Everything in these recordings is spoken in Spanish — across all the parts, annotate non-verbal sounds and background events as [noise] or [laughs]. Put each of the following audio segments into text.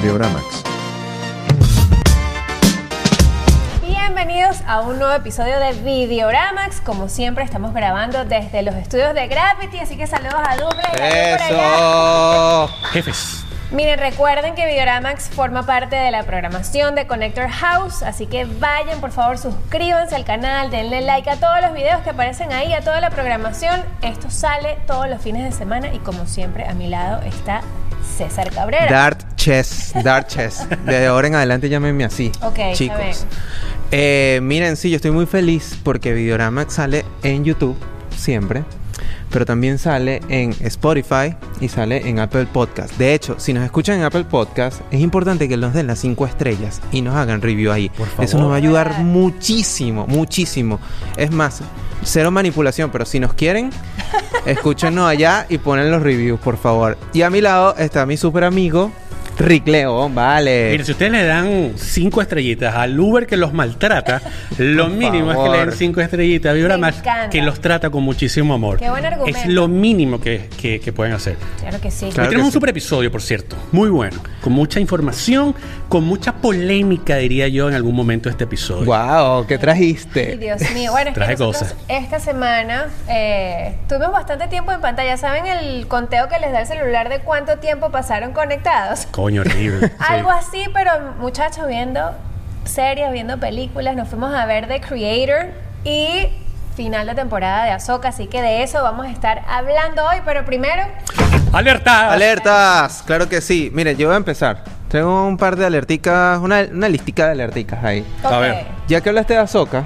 Videoramax. Bienvenidos a un nuevo episodio de Videoramax. Como siempre, estamos grabando desde los estudios de Gravity, así que saludos a Douglas y a por allá. ¡Eso! Jefes. Miren, recuerden que Videoramax forma parte de la programación de Connector House, así que vayan, por favor, suscríbanse al canal, denle like a todos los videos que aparecen ahí, a toda la programación. Esto sale todos los fines de semana y como siempre, a mi lado está César Cabrera. Dart Chess, Dart Chess. De ahora en adelante llámenme así. Ok, chicos. Eh, miren, sí, yo estoy muy feliz porque Videoramax sale en YouTube siempre, pero también sale en Spotify y sale en Apple Podcast. De hecho, si nos escuchan en Apple Podcast, es importante que nos den las 5 estrellas y nos hagan review ahí. Por favor. Eso nos va a ayudar muchísimo, muchísimo. Es más, cero manipulación, pero si nos quieren, [laughs] escúchenos allá y ponen los reviews, por favor. Y a mi lado está mi super amigo, Rick León, vale. Miren, si ustedes le dan cinco estrellitas al Uber que los maltrata, [laughs] lo Por mínimo es que le den cinco estrellitas a Vibra Me Max encanta. que los trata con muchísimo amor. Qué buen argumento. Es lo mínimo que, que- que pueden hacer. Claro que sí. Claro. Tenemos que un sí. super episodio, por cierto, muy bueno, con mucha información, con mucha polémica, diría yo, en algún momento de este episodio. Wow, ¿qué Ay, trajiste? Dios mío. Bueno, es que Traje nosotros cosas. esta semana eh, tuvimos bastante tiempo en pantalla. ¿Saben el conteo que les da el celular de cuánto tiempo pasaron conectados? Coño, horrible. [laughs] Sí. Algo así, pero muchachos, viendo series, viendo películas, nos fuimos a ver The Creator y final de temporada de Ahsoka, así que de eso vamos a estar hablando hoy, pero primero, ¡Alerta! Alertas, claro que sí. Mire, yo voy a empezar. Traigo un par de alerticas, una, una listica de alerticas ahí. A ver. Ya que hablaste de Ahsoka,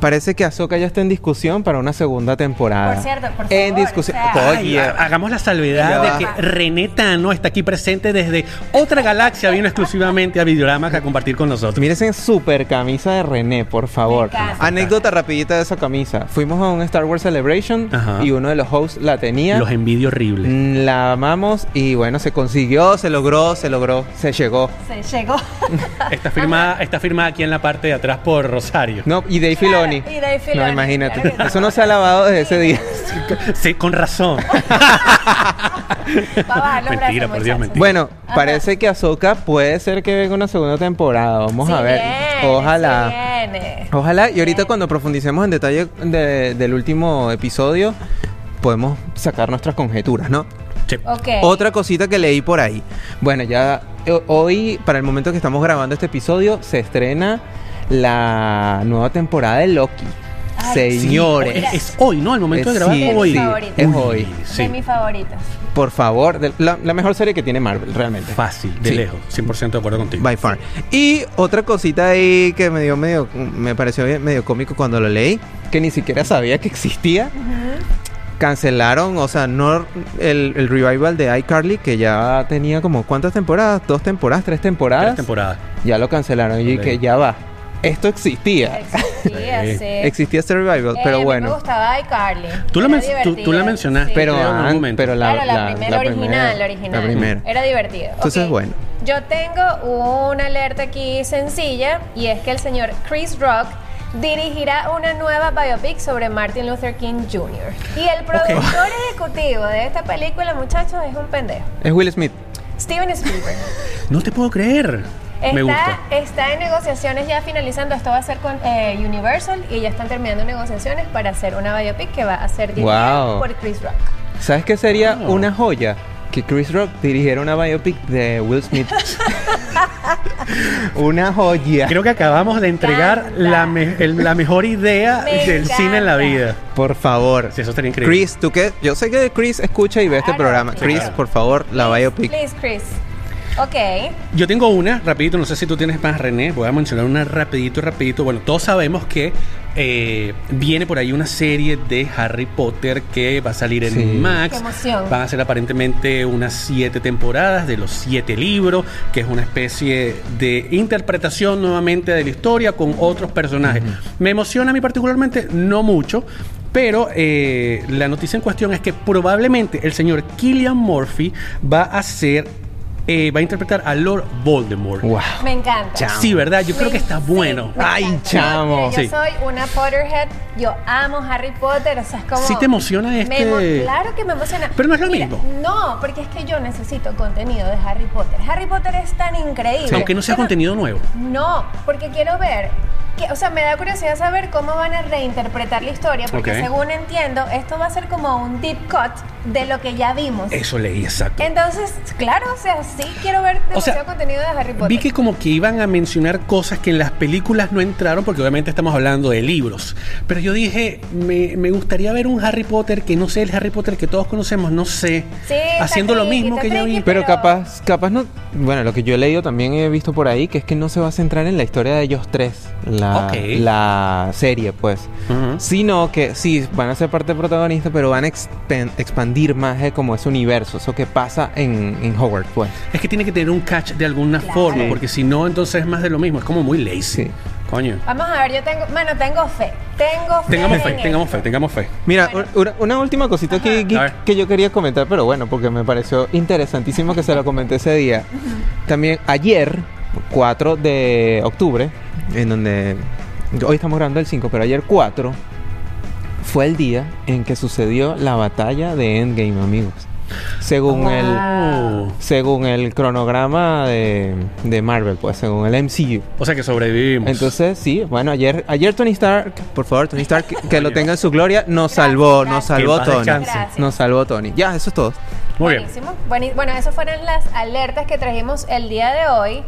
parece que Ahsoka ya está en discusión para una segunda temporada. Por cierto, por En favor, discusión. o sea- Oye, ha- hagamos la salvedad de que René Tano está aquí presente desde otra galaxia, vino exclusivamente a Videorama a compartir con nosotros. Mire esa super camisa de René, por favor. Anécdota rapidita de esa camisa. Fuimos a un Star Wars Celebration Ajá. y uno de los hosts la tenía. Los envidio horrible. Mm, La amamos y bueno, se consiguió, se logró, se logró, se llegó. Se llegó. Está firmada, está firmada aquí en la parte de atrás por Rosario. No, y Dave Claro, Filoni. y Dave Filoni, No, imagínate. Eso no se ha lavado desde ese día. Sí, con razón. Mentira, brazos, por Dios, mentira. Bueno, Ajá. parece que Ahsoka puede ser que venga una segunda temporada. Vamos Sí a ver. viene, Ojalá. sí viene. Ojalá. Y ahorita cuando profundicemos en detalle de- del último episodio, podemos sacar nuestras conjeturas, ¿no? Sí. Otra cosita que leí por ahí. Bueno, ya eh, hoy, para el momento que estamos grabando este episodio, se estrena la nueva temporada de Loki. Ay, Sí, Señores, es, es hoy, ¿no? El momento de grabar sí, mi hoy. sí, es hoy. sí. De mis favoritas. por favor, de- la, la mejor serie que tiene Marvel, realmente. Fácil, de Sí. lejos. 100% de acuerdo contigo. By far. Y otra cosita ahí que me dio medio, me pareció medio cómico cuando lo leí, que ni siquiera sabía que existía. Cancelaron, o sea, no el, el revival de iCarly, que ya tenía como cuántas temporadas, dos temporadas, tres temporadas. Tres temporadas. Ya lo cancelaron y que ya va. Esto existía. Existía, Sí. Existía este revival, Eh, pero a mí Me bueno. gustaba iCarly. Tú la men- tú- tú la mencionaste. Pero, en algún an- momento. pero la, claro, la, la- primera la original, primera- la original. La primera. Era divertido. Entonces, bueno. Yo tengo una alerta aquí sencilla y es que el señor Chris Rock dirigirá una nueva biopic sobre Martin Luther King Jr. Y el productor ejecutivo de esta película, muchachos, es un pendejo. Es Will Smith. Steven Spielberg. No te puedo creer. Me gusta. Está, está en negociaciones ya finalizando. Esto va a ser con eh, Universal y ya están terminando negociaciones para hacer una biopic que va a ser dirigida Wow. por Chris Rock. ¿Sabes qué sería Oh. una joya? Que Chris Rock dirigiera una biopic de Will Smith. [laughs] una joya. Creo que acabamos de entregar encanta. la, me- el- la mejor idea Me del encanta. cine en la vida. Por favor. Sí, eso estaría increíble. Chris, tú que yo sé que Chris escucha y ve este Claro, programa. sí. Chris, Claro. por favor, la Please, biopic. Please, Chris. Ok. Yo tengo una, rapidito, no sé si tú tienes más, René, voy a mencionar una rapidito, rapidito. Bueno, todos sabemos que eh, viene por ahí una serie de Harry Potter que va a salir en Sí. Max. Qué emoción. Van a ser aparentemente unas siete temporadas de los siete libros, que es una especie de interpretación nuevamente de la historia con otros personajes. Me emociona a mí particularmente, no mucho. Pero eh, la noticia en cuestión es que probablemente el señor Killian Murphy va a ser eh, va a interpretar a Lord Voldemort. Wow. Me encanta. Sí, ¿verdad? Yo creo Me- que está sí, bueno. me Ay, chamo. Yo Sí. soy una Potterhead. Yo amo Harry Potter. O sea, es como. ¿Sí te emociona Me este- emo- Claro que me emociona. Pero no es lo Mira, mismo. No, porque es que yo necesito contenido de Harry Potter. Harry Potter es tan increíble. Aunque no sea Pero- contenido nuevo. No, porque quiero ver. Que, o sea, me da curiosidad saber cómo van a reinterpretar la historia, porque Ok. según entiendo, esto va a ser como un deep cut de lo que ya vimos. Eso leí, exacto. Entonces, claro, o sea, sí quiero ver O sea, demasiado contenido de Harry Potter. Vi que como que iban a mencionar cosas que en las películas no entraron, porque obviamente estamos hablando de libros. Pero yo dije, me, me gustaría ver un Harry Potter que no sé el Harry Potter que todos conocemos, no sé, Sí, haciendo lo tricky, mismo que ya vi. Pero Pero- capaz, capaz no. Bueno, lo que yo he leído también he visto por ahí, que es que no se va a centrar en la historia de ellos tres, la, Ok. la serie, pues. Ujú. Sino que sí, van a ser parte protagonista, pero van a expandir más eh, como ese universo, eso que pasa en, en Hogwarts, pues. Es que tiene que tener un catch de alguna Claro. forma, Sí. porque si no, entonces es más de lo mismo. Es como muy lazy. Sí. Coño. Vamos a ver, yo tengo, bueno, tengo fe. Tengo fe. Tengamos en fe, tengamos fe, tengamos fe. Mira, Bueno. una, una última cosita que, que, que yo quería comentar, pero bueno, porque me pareció interesantísimo que se lo comenté ese día. También ayer, 4 de octubre, en donde hoy estamos grabando el 5, pero ayer 4 fue el día en que sucedió la batalla de Endgame, amigos. Según Wow. el según el cronograma de, de Marvel, pues según el MCU. O sea que sobrevivimos. Entonces, sí, bueno, ayer, ayer Tony Stark, por favor, Tony Stark, que, que lo tenga en su gloria, nos Gracias, salvó, gracias. nos salvó Tony. Nos salvó Tony. Ya, eso es todo. Muy bien. Buenísimo. Bueni- Bueno, esas fueron las alertas que trajimos el día de hoy.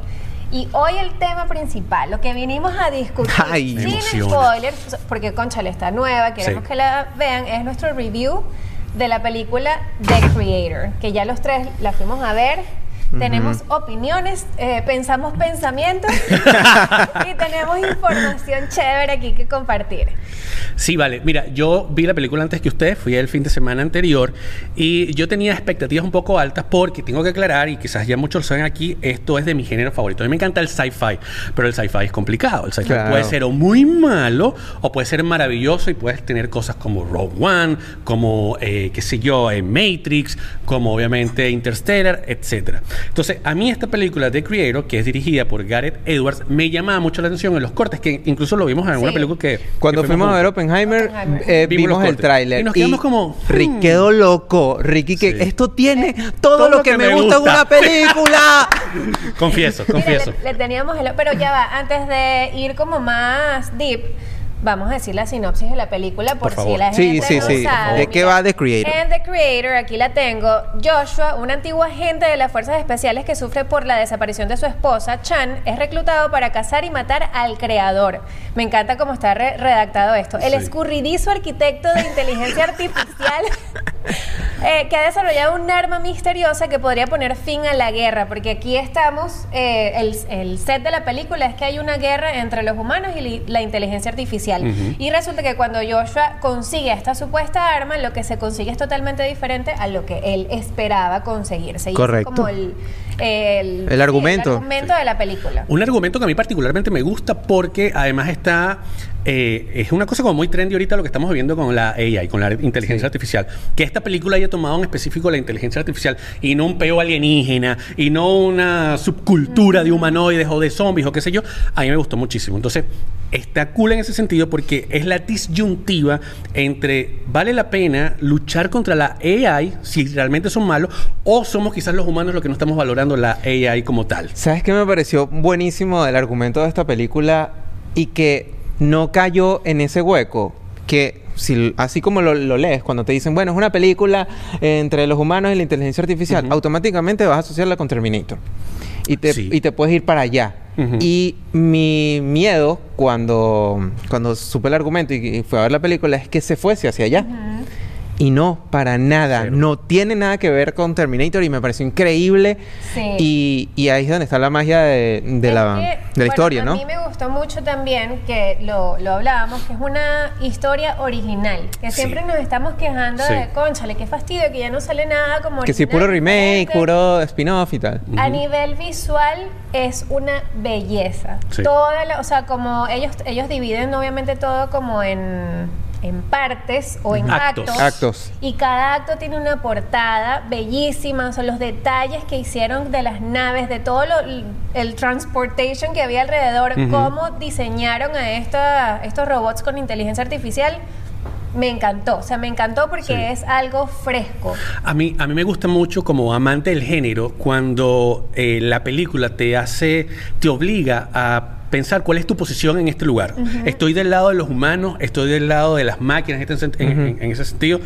Y hoy el tema principal, lo que vinimos a discutir, Ay. Sin spoilers, porque Conchale está nueva, queremos Sí. que la vean, es nuestro review de la película The Creator, que ya los tres la fuimos a ver. Tenemos opiniones, eh, pensamos pensamientos [laughs] y tenemos información chévere aquí que compartir. Sí, vale. Mira, yo vi la película antes que ustedes, fui el fin de semana anterior y yo tenía expectativas un poco altas porque tengo que aclarar, y quizás ya muchos lo saben aquí, esto es de mi género favorito. A mí me encanta el sci-fi, pero el sci-fi es complicado. El sci-fi Claro. puede ser o muy malo o puede ser maravilloso y puedes tener cosas como Rogue One, como, eh, qué sé yo, eh, Matrix, como obviamente Interstellar, etcétera. Entonces, a mí esta película The Creator, que es dirigida por Gareth Edwards, me llamaba mucho la atención en los cortes, que incluso lo vimos en alguna Sí. película que... Cuando que fuimos a ver. Oppenheimer, Oppenheimer. eh, Vimos vimos, el tráiler. Y nos quedamos como, Rick hmm. quedó loco. Ricky, que Sí. esto tiene todo, lo que, me gusta, en una película. [laughs] Confieso, Mira, confieso. le, le teníamos el... Pero ya va, antes de ir como más deep, vamos a decir la sinopsis de la película por, Por si la gente sí, no sí. sabe. ¿De qué va The Creator? En The Creator, aquí la tengo. Joshua, un antiguo agente de las fuerzas especiales que sufre por la desaparición de su esposa, Chan, es reclutado para cazar y matar al creador. Me encanta cómo está re- redactado esto. El escurridizo arquitecto de inteligencia artificial [laughs] eh, que ha desarrollado un arma misteriosa que podría poner fin a la guerra, porque aquí estamos, eh, el, el set de la película es que hay una guerra entre los humanos y la inteligencia artificial. Y resulta que cuando Joshua consigue esta supuesta arma, lo que se consigue es totalmente diferente a lo que él esperaba conseguirse. Y ese es Correcto. como el, el, El sí, argumento. el argumento de la película. Un argumento que a mí particularmente me gusta porque además está. Eh, es una cosa como muy trendy ahorita lo que estamos viviendo con la AI, con la inteligencia Sí. artificial. Que esta película haya tomado en específico la inteligencia artificial y no un peo alienígena y no una subcultura de humanoides o de zombies o qué sé yo. A mí me gustó muchísimo. Entonces, está cool en ese sentido porque es la disyuntiva entre vale la pena luchar contra la AI si realmente son malos o somos quizás los humanos los que no estamos valorando la AI como tal. ¿Sabes qué me pareció buenísimo del argumento de esta película y que no cayó en ese hueco? Que si, así como lo, lo lees, cuando te dicen, bueno, es una película entre los humanos y la inteligencia artificial, automáticamente vas a asociarla con Terminator. Y te, Sí. y te puedes ir para allá. Y mi miedo cuando, cuando supe el argumento y, y fui a ver la película es que se fuese hacia allá. Y no, para nada. Cero. No tiene nada que ver con Terminator y me pareció increíble. Sí. Y, y ahí es donde está la magia de, la, que, de la bueno, historia, ¿no? A mí me gustó mucho también que lo, lo hablábamos, que es una historia original. Que Sí. siempre nos estamos quejando Sí. de, conchale, qué fastidio, que ya no sale nada como Que si puro remake, diferente". puro spin-off y tal. A nivel visual es una belleza. Sí. Toda la- o sea, como ellos ellos dividen obviamente todo como en en partes o en Actos. actos. Actos. Y cada acto tiene una portada bellísima, son los detalles que hicieron de las naves, de todo lo, el transportation que había alrededor, cómo diseñaron a esta- estos robots con inteligencia artificial. Me encantó, o sea, me encantó porque Sí. es algo fresco. A mí, a mí me gusta mucho como amante del género cuando eh, la película te hace, te obliga a pensar cuál es tu posición en este lugar. Estoy del lado de los humanos, estoy del lado de las máquinas en, este en- en ese sentido.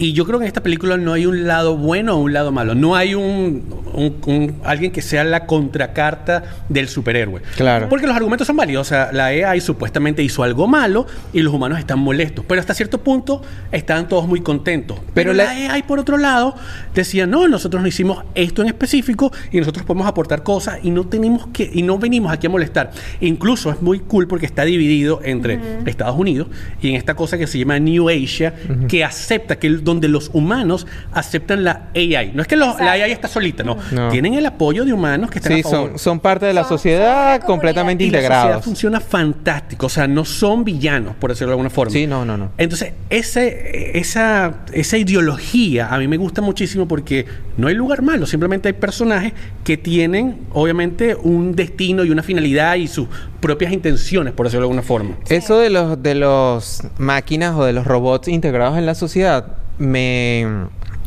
Y yo creo que en esta película no hay un lado bueno o un lado malo. No hay un, un- un- alguien que sea la contracarta del superhéroe. Claro. Porque los argumentos son válidos. O sea, la AI supuestamente hizo algo malo y los humanos están molestos. Pero hasta cierto punto están todos muy contentos. Pero, Pero la, la- AI, por otro lado, decía, no, nosotros no hicimos esto en específico y nosotros podemos aportar cosas y no tenemos que, y no venimos aquí a molestar. Incluso es muy cool porque está dividido entre Estados Unidos y en esta cosa que se llama New Asia, que acepta que el- donde los humanos aceptan la AI. No es que los- la. AI está solita, no. No. Tienen el apoyo de humanos que están Sí, a favor. son, son parte de la Son- son sociedad completamente Y la sociedad integrados. funciona fantástico, o sea, no son villanos, por decirlo de alguna forma. Sí, no, no, no. Entonces, ese, esa, esa ideología a mí me gusta muchísimo porque no hay lugar malo, simplemente hay personajes que tienen, obviamente, un destino y una finalidad y sus propias intenciones, por decirlo de alguna forma. Eso de los de los máquinas o de los robots integrados en la sociedad me,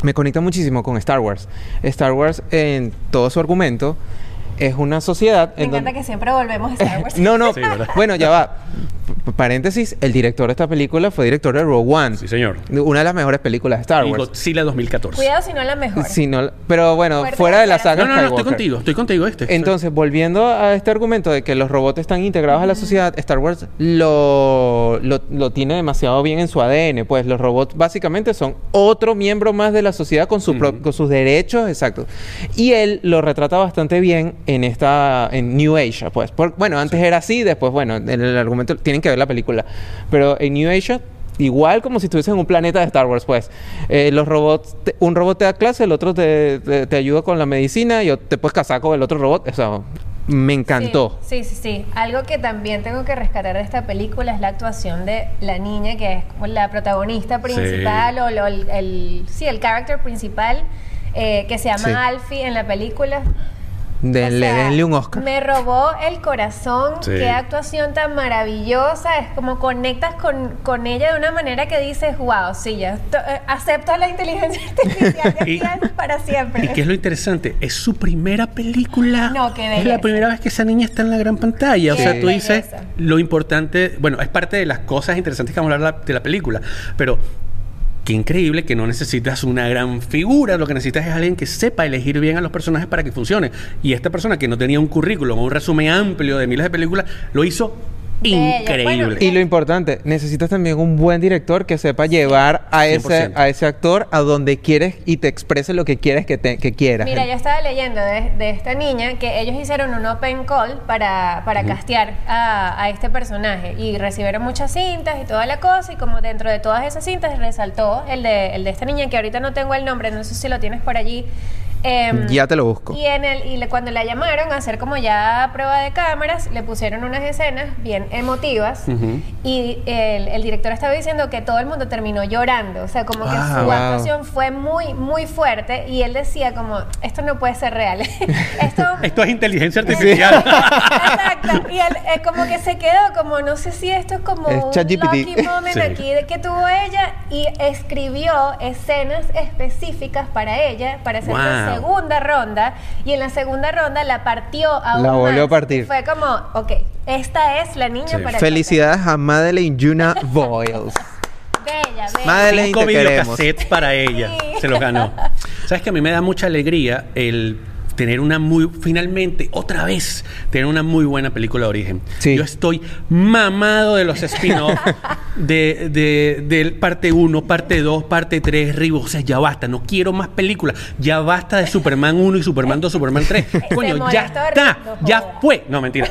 me conecta muchísimo con Star Wars. Star Wars en todo su argumento es una sociedad Me en encanta donde que siempre volvemos a Star Wars. [laughs] no, no. Bueno, ya va. P- paréntesis, el director de esta película fue director de Rogue One. Sí, señor. Una de las mejores películas de Star Y Wars. Godzilla 2014. Cuidado si no la [laughs] mejor. Sí, no, pero bueno, Fuerte fuera de la saga no, no, no, estoy contigo, estoy contigo este. Entonces, volviendo a este argumento de que los robots están integrados a la sociedad, Star Wars lo, lo, lo tiene demasiado bien en su ADN. Pues los robots básicamente son otro miembro más de la sociedad con, su con sus derechos, exacto. Y él lo retrata bastante bien en esta, en New Asia, pues. Por- bueno, antes era así, después, bueno, en el argumento, tienen que ver la película. Pero en New Asia... Igual como si estuviesen en un planeta de Star Wars, pues. Eh, los robots, te- un robot te da clase, el otro te, te- te ayuda con la medicina y te puedes casar con el otro robot. O sea, me encantó. Sí, sí, sí, sí. Algo que también tengo que rescatar de esta película es la actuación de la niña, que es como la protagonista principal o lo- el, el- sí, el character principal, eh, que se llama Sí. Alfie en la película. Denle, O sea, denle un Oscar. Me robó el corazón. Sí. Qué actuación tan maravillosa. Es como conectas con, con ella de una manera que dices, wow, sí, ya eh, acepto la inteligencia [laughs] artificial de Y- para siempre. ¿Y qué es lo interesante? Es su primera película. No, qué Es la primera vez que esa niña está en la gran pantalla. O sea, tú dices lo importante. Bueno, es parte de las cosas interesantes que vamos a hablar de la- de la película. Pero qué increíble que no necesitas una gran figura. Lo que necesitas es alguien que sepa elegir bien a los personajes para que funcione. Y esta persona que no tenía un currículum o un resumen amplio de miles de películas lo hizo. Increíble. Bueno, Y lo importante, necesitas también un buen director que sepa llevar a ese, 100%. a ese actor a donde quieres y te exprese lo que quieres que, te, que quieras. Mira, yo estaba leyendo de, de esta niña que ellos hicieron un open call para, para castear a, a este personaje y recibieron muchas cintas y toda la cosa y como dentro de todas esas cintas resaltó el de, el de esta niña que ahorita no tengo el nombre, no sé si lo tienes por allí. Em, Ya te lo busco. Y, en el, y le- cuando la llamaron a hacer como ya prueba de cámaras, le pusieron unas escenas bien emotivas Ujú. y el, el director estaba diciendo que todo el mundo terminó llorando, o sea, como que Wow. su Wow. actuación fue muy, muy fuerte y él decía como, esto no puede ser real. [laughs] esto... [laughs] Esto es inteligencia artificial. Exacto. Y él eh, como que se quedó como, no sé si esto es como Es un lucky moment Sí. aquí de que tuvo ella y escribió escenas específicas para ella para hacer la segunda ronda y en la segunda ronda la partió a La volvió a partir. Fue como, ok, esta es la niña Sí. para el Felicidades a Madeleine Voiles. papel. [laughs] Bella, bella. Madeleine, Cinco te queremos. videocassettes para ella. Sí. Se los ganó. [laughs] Sabes que a mí me da mucha alegría el tener una muy finalmente otra vez tener una muy buena película de origen. Sí. Yo estoy mamado de los spin-off [laughs] de, de, del parte 1, parte 2, parte 3, Ribo, o sea, ya basta, no quiero más películas. Ya basta de Superman 1 y Superman 2, Superman 3. [laughs] Coño, ya está, ya fue. No, mentira.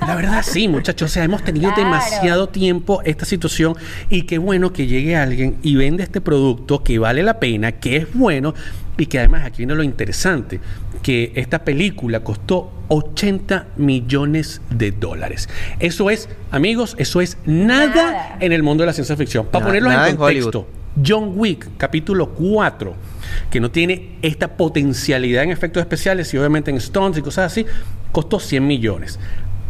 La verdad sí, muchachos, o sea, hemos tenido Claro. demasiado tiempo esta situación y qué bueno que llegue alguien y vende este producto que vale la pena, que es bueno Y que además aquí viene lo interesante, que esta película costó 80 millones de dólares. Eso es, amigos, eso es nada, Nada. en el mundo de la ciencia ficción. Para nada en en contexto, Hollywood. John Wick, capítulo 4, que no tiene esta potencialidad en efectos especiales y obviamente en stunts y cosas así, costó 100 millones.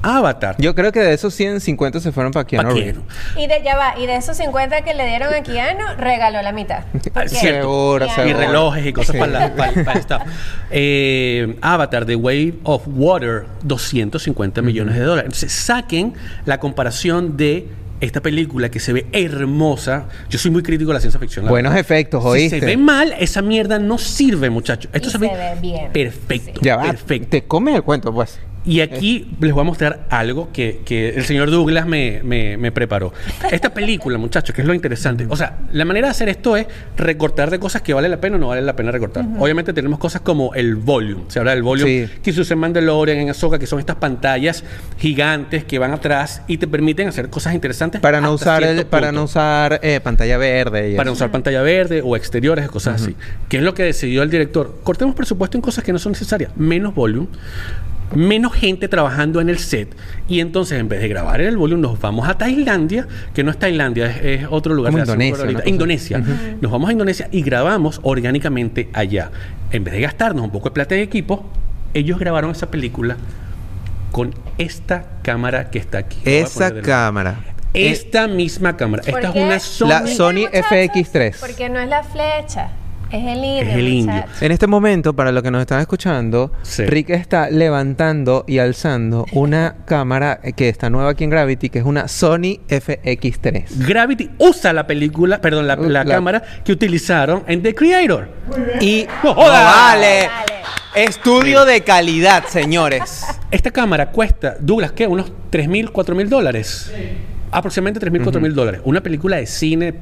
Avatar, Yo creo que de esos 150 se fueron para Keanu ¿pa' quién? Y de ya va, y de esos 50 que le dieron a Keanu, regaló la mitad. [laughs] Seguro, Keanu- y relojes y cosas Sí. para, la- para- para el staff. Eh, Avatar, The Wave of Water, 250 millones de dólares. Entonces, saquen la comparación de esta película que se ve hermosa. Yo soy muy crítico de la ciencia ficción. la Buenos verdad. efectos, Si ¿oíste? se ve mal, esa mierda no sirve, muchachos. Esto Y se, se ve, bien. perfecto. Ya va, perfecto. te comes el cuento, pues. Y aquí les voy a mostrar algo que, que el señor Douglas me, me- me preparó. Esta película, muchachos, que es lo interesante. O sea, la manera de hacer esto es recortar de cosas que vale la pena o no vale la pena recortar. Obviamente tenemos cosas como el volume. Se habla del volume Sí. que se usa en Mandalorian, en Ahsoka, que son estas pantallas gigantes que van atrás y te permiten hacer cosas interesantes. Para no usar el, para no usar eh, pantalla verde para eso. usar pantalla verde o exteriores, cosas así. ¿Qué es lo que decidió el director? Cortemos presupuesto en cosas que no son necesarias. Menos volumen, menos gente trabajando en el set. Y entonces, en vez de grabar en el volumen, nos vamos a Tailandia, que no es Tailandia, es, es otro lugar Como de Asia, no me Indonesia. Indonesia. Nos vamos a Indonesia y grabamos orgánicamente allá. En vez de gastarnos un poco de plata de equipo, ellos grabaron esa película con esta cámara que está aquí. Esa cámara. Esta misma cámara. ¿Por Esta es una Sony. La ¿Por qué, Sony muchachos? FX3. Porque no es la flecha, es el indio. Es el indio. muchachos. En este momento, para los que nos están escuchando, Sí. Rick está levantando y alzando una cámara que está nueva aquí en Gravity, que es una Sony FX3. Gravity usa la película, perdón, la, Uh, la la- cámara que utilizaron en The Creator. Y ¡No ¡No jodas! vale! Vale. Estudio de calidad, señores. Esta cámara cuesta, Douglas, ¿qué? Unos 3 mil, 4 mil dólares. Aproximadamente 3 mil, 4 mil dólares. Una película de cine.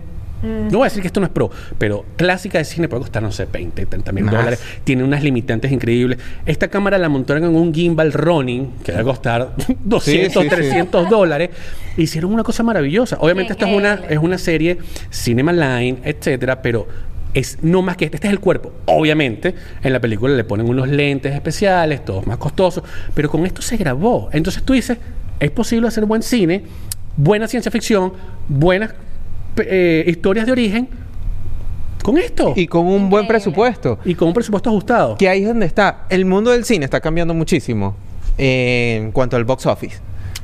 No voy a decir que esto no es pro, pero clásica de cine puede costar, no sé, 20, 30 mil Más. dólares. Tiene unas limitantes increíbles. Esta cámara la montaron en un gimbal Ronin, que va a costar [laughs] 200, sí, sí. 300 dólares. Hicieron una cosa maravillosa. Obviamente, esto es una, es una serie Cinema Line, etcétera, pero es no más que este. Este es el cuerpo. Obviamente, en la película le ponen unos lentes especiales, todos más costosos, pero con esto se grabó. Entonces tú dices, es posible hacer buen cine, buena ciencia ficción, buenas eh, historias de origen con esto. Y con un buen presupuesto. Y con un presupuesto ajustado. Que ahí es donde está. El mundo del cine está cambiando muchísimo eh, en cuanto al box office.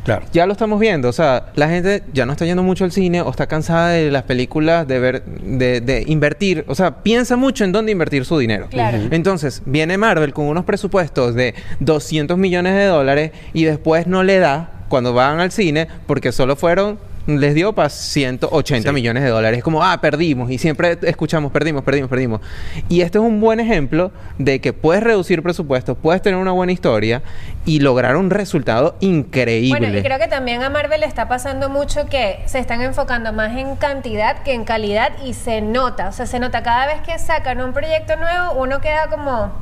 Claro. Ya lo estamos viendo, o sea, la gente ya no está yendo mucho al cine o está cansada de las películas, de ver, de, de invertir, o sea, piensa mucho en dónde invertir su dinero. Claro. Entonces, viene Marvel con unos presupuestos de 200 millones de dólares y después no le da cuando van al cine porque solo fueron, les dio para 180 Sí. millones de dólares. Es como, ah, perdimos y siempre escuchamos, perdimos, perdimos, perdimos. Y este es un buen ejemplo de que puedes reducir presupuestos, puedes tener una buena historia y lograr un resultado increíble. Bueno, y creo que también a Marvel le está pasando mucho que se están enfocando más en cantidad que en calidad y se nota, o sea, se nota cada vez que sacan un proyecto nuevo, uno queda como...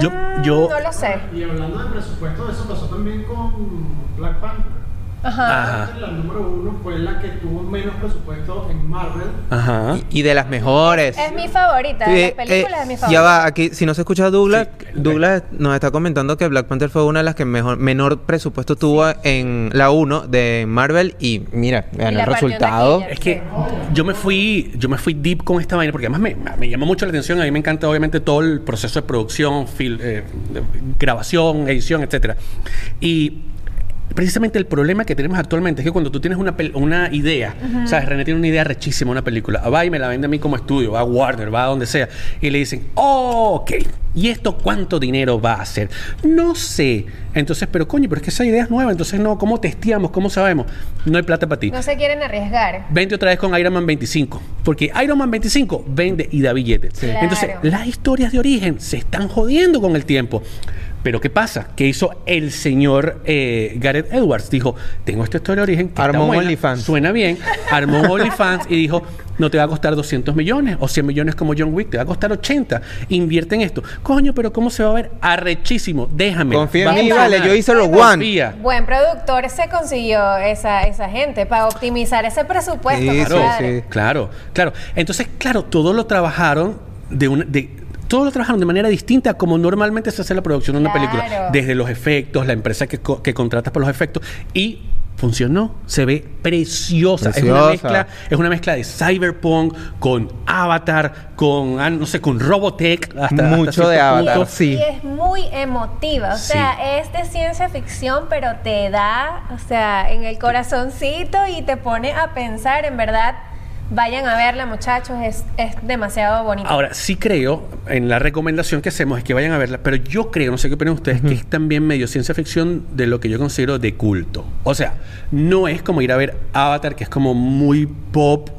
Yo- "Mm, yo- No lo sé. Y hablando de presupuesto, eso pasó también con Black Panther. Ajá. Ajá. La número uno fue la que tuvo menos presupuesto en Marvel. Ajá. Y, y de las mejores. Es mi favorita, de Eh, las películas eh, es mi favorita. ya va, aquí, si no se escucha Douglas, Sí, Douglas nos está comentando que Black Panther fue una de las que mejor, menor presupuesto tuvo en la 1 de Marvel y mira, ganó la el resultado. taquilla. Es que yo me fui, yo me fui deep con esta vaina porque además me, me llamó mucho la atención. A mí me encanta obviamente todo el proceso de producción, fil- eh, de- grabación, edición, etcétera. Y precisamente el problema que tenemos actualmente es que cuando tú tienes una, una idea, ¿sabes? René tiene una idea rechísima, una película, va y me la vende a mí como estudio, va a Warner, va a donde sea, y le dicen, oh, ok, ¿y esto cuánto dinero va a hacer? No sé. Entonces, pero coño, pero es que esa idea es nueva, entonces no, ¿cómo testeamos? ¿Cómo sabemos? No hay plata para ti. No se quieren arriesgar. Vente otra vez con Iron Man 25. Porque Iron Man 25 vende y da billetes. Claro. Entonces, las historias de origen se están jodiendo con el tiempo. Pero ¿qué pasa? ¿Qué hizo el señor eh, Gareth Edwards? Dijo, tengo esta historia de origen. que Armó está un buena, OnlyFans. Suena bien. Armó un OnlyFans y dijo, no te va a costar 200 millones o 100 millones como John Wick, te va a costar 80. Invierte en esto. Coño, pero ¿cómo se va a ver? Arrechísimo. Déjame. Confía en a mí, vale, yo hice lo one. Confía. Buen productor se consiguió esa, esa gente para optimizar ese presupuesto. Sí, compadre. sí, sí. Claro, claro. Entonces, claro, todo lo trabajaron de una. De, todos lo trabajaron de manera distinta a como normalmente se hace la producción de una Claro. película. Desde los efectos, la empresa que, co- que contratas por los efectos. Y funcionó. Se ve preciosa. Es una mezcla, es una mezcla de cyberpunk con Avatar, con, ah, no sé, con Robotech. Hasta, Mucho hasta de Avatar, punto. sí. Y es muy emotiva, o Sí. sea, es de ciencia ficción, pero te da, o sea, en el corazoncito y te pone a pensar, en verdad, vayan a verla muchachos, es, es demasiado bonita. Ahora, sí creo, en la recomendación que hacemos es que vayan a verla, pero yo creo, no sé qué opinan ustedes, que es también medio ciencia ficción de lo que yo considero de culto. O sea, no es como ir a ver Avatar, que es como muy pop,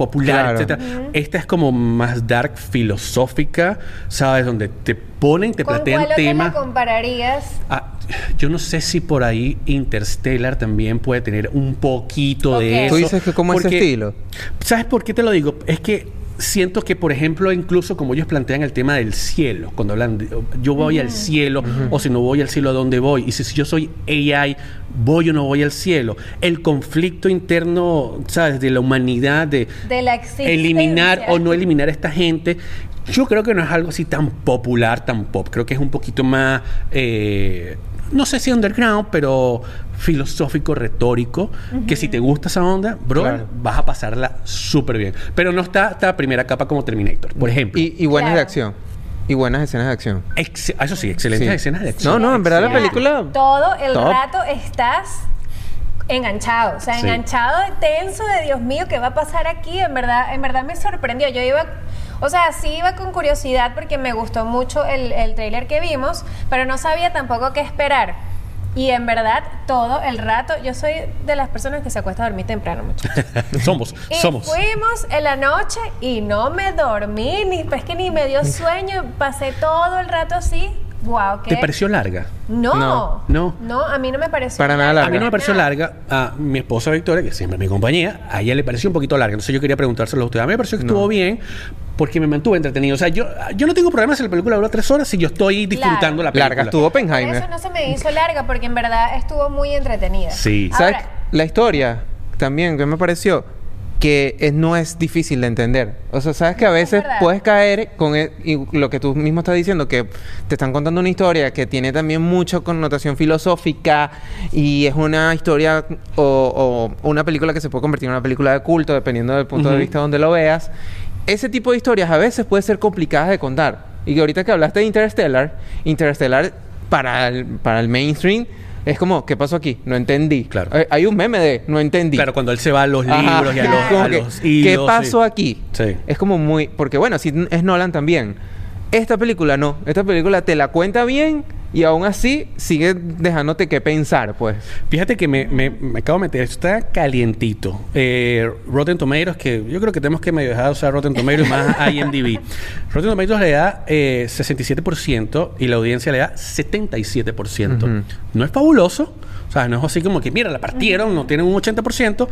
popular, Claro. etcétera. Esta es como más dark, filosófica, ¿sabes? Donde te ponen, te ¿Con plantean cuál temas. compararías? Ah, yo no sé si por ahí Interstellar también puede tener un poquito de eso. Tú dices que como ese estilo. ¿Sabes por qué te lo digo? Es que siento que, por ejemplo, incluso como ellos plantean el tema del cielo, cuando hablan de yo voy al cielo, o si no voy al cielo, ¿a dónde voy? Y si, si yo soy AI, ¿voy o no voy al cielo? El conflicto interno, ¿sabes? De la humanidad, de De la existencia. eliminar o no eliminar a esta gente. Yo creo que no es algo así tan popular, tan pop. Creo que es un poquito más, eh, no sé si underground, pero filosófico, retórico. Que si te gusta esa onda, bro, Claro. vas a pasarla súper bien. Pero no está esta primera capa como Terminator, por ejemplo. Y, y buenas de acción. Y buenas escenas de acción. Ex- eso sí, excelentes Sí. escenas de acción. No, no, en verdad la película. Todo el top. rato estás enganchado, o sea, Sí. enganchado, tenso de Dios mío, ¿qué va a pasar aquí? En verdad, en verdad me sorprendió. Yo iba, o sea, sí iba con curiosidad porque me gustó mucho el, el trailer que vimos, pero no sabía tampoco qué esperar. Y en verdad, todo el rato, yo soy de las personas que se acuesta a dormir temprano, muchachos. [laughs] somos, Y somos. fuimos en la noche y no me dormí, ni pues que ni me dio sueño, pasé todo el rato así. Wow, ¿Te qué pareció larga? no, No. No. no, a mí no me pareció. Para nada A larga. mí no me pareció larga. A mi esposa Victoria, que siempre es mi compañía, a ella le pareció un poquito larga. Entonces yo quería preguntárselo a usted. A mí me pareció que estuvo bien porque me mantuve entretenido. O sea, yo, yo no tengo problemas si la película dura tres horas si yo estoy disfrutando la película. Larga estuvo Oppenheimer. eso no se me hizo larga, porque en verdad estuvo muy entretenida. Sí. ¿Sabes? Ahora, La historia también que me pareció que es- no es difícil de entender. O sea, sabes que a veces verdad. puedes caer con e- y lo que tú mismo estás diciendo, que te están contando una historia que tiene también mucha connotación filosófica y es una historia o, o una película que se puede convertir en una película de culto, dependiendo del punto de Ujú. vista donde lo veas. Ese tipo de historias a veces puede ser complicadas de contar. Y que ahorita que hablaste de Interstellar, Interstellar para el, para el mainstream es como, ¿qué pasó aquí? No entendí. Claro. Eh, hay un meme de no entendí. Claro, cuando él se va a los Ajá. libros y a los, a que, los ¿Qué hilos, pasó sí. aquí? Sí. Es como muy... Porque bueno, si es Nolan también. Esta película no. Esta película te la cuenta bien y aún así sigue dejándote que pensar, pues. Fíjate que me, me- me acabo de meter, esto está calientito. Eh, Rotten Tomatoes, que yo creo que tenemos que medio dejar de usar Rotten Tomatoes más [laughs] IMDb. Rotten Tomatoes le da eh, 67% y la audiencia le da 77%. Ujú. No es fabuloso, o sea, no es así como que, mira, la partieron, no tienen un 80%.